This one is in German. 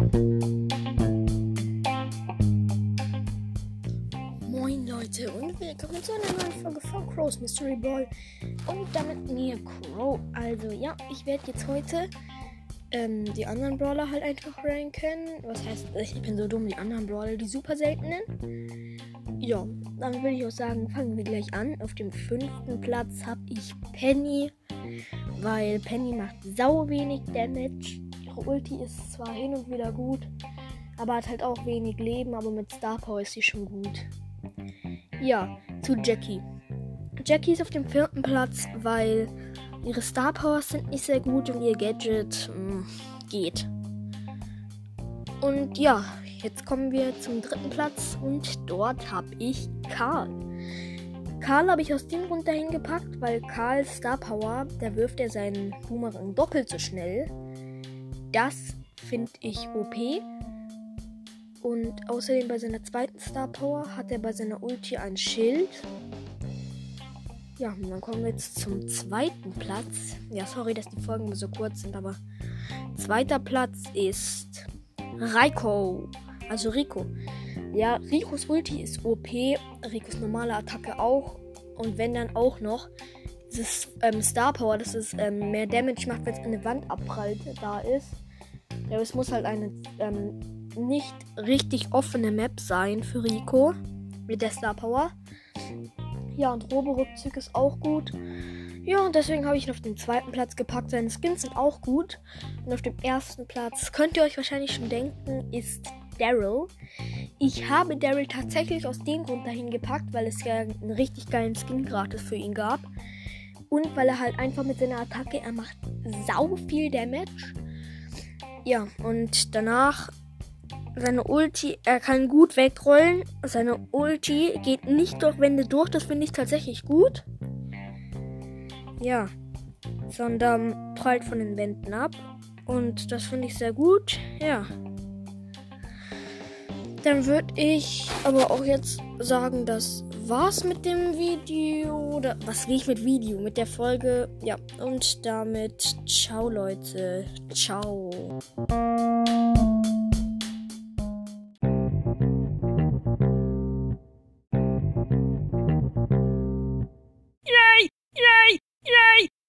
Moin Leute und willkommen zu einer neuen Folge von Crow's Mystery Ball und damit mir Crow. Also ja, ich werde jetzt heute ähm, die anderen Brawler halt einfach ranken. Was heißt, ich bin so dumm, die anderen Brawler, die super seltenen. Ja, dann würde ich auch sagen, fangen wir gleich an. Auf dem fünften Platz habe ich Penny, weil Penny macht sau wenig Damage. Ulti ist zwar hin und wieder gut, aber hat halt auch wenig Leben, aber mit Star Power ist sie schon gut. Ja, zu Jackie. Jackie ist auf dem vierten Platz, weil ihre Star Powers sind nicht sehr gut und ihr Gadget mh, mm, geht. Und ja, jetzt kommen wir zum dritten Platz und dort habe ich Karl. Karl habe ich aus dem Grund dahin gepackt, weil Karl Star Power, da wirft er seinen Boomerang doppelt so schnell. Das finde ich OP. Und außerdem bei seiner zweiten Star Power hat er bei seiner Ulti ein Schild. Ja, und dann kommen wir jetzt zum zweiten Platz. Ja, sorry, dass die Folgen so kurz sind, aber zweiter Platz ist Raiko. Also Rico. Ja, Ricos Ulti ist OP, Ricos normale Attacke auch. Und wenn dann auch noch dieses ähm, Star Power, dass es ähm, mehr Damage macht, wenn es eine Wand abprallt, da ist. Ja, es muss halt eine ähm, nicht richtig offene Map sein für Rico mit der Star Power. Ja, und Robo-Rückzug ist auch gut. Ja, und deswegen habe ich ihn auf den zweiten Platz gepackt. Seine Skins sind auch gut. Und auf dem ersten Platz, könnt ihr euch wahrscheinlich schon denken, ist Daryl. Ich habe Daryl tatsächlich aus dem Grund dahin gepackt, weil es ja einen richtig geilen Skin gratis für ihn gab. Und weil er halt einfach mit seiner Attacke, er macht sau viel Damage. Ja, und danach seine Ulti, er kann gut wegrollen. Seine Ulti geht nicht durch Wände durch, das finde ich tatsächlich gut. Ja, sondern prallt von den Wänden ab. Und das finde ich sehr gut. Ja. Dann würde ich aber auch jetzt sagen, das war's mit dem Video. Oder was ich mit Video? Mit der Folge. Ja, und damit ciao Leute. Ciao.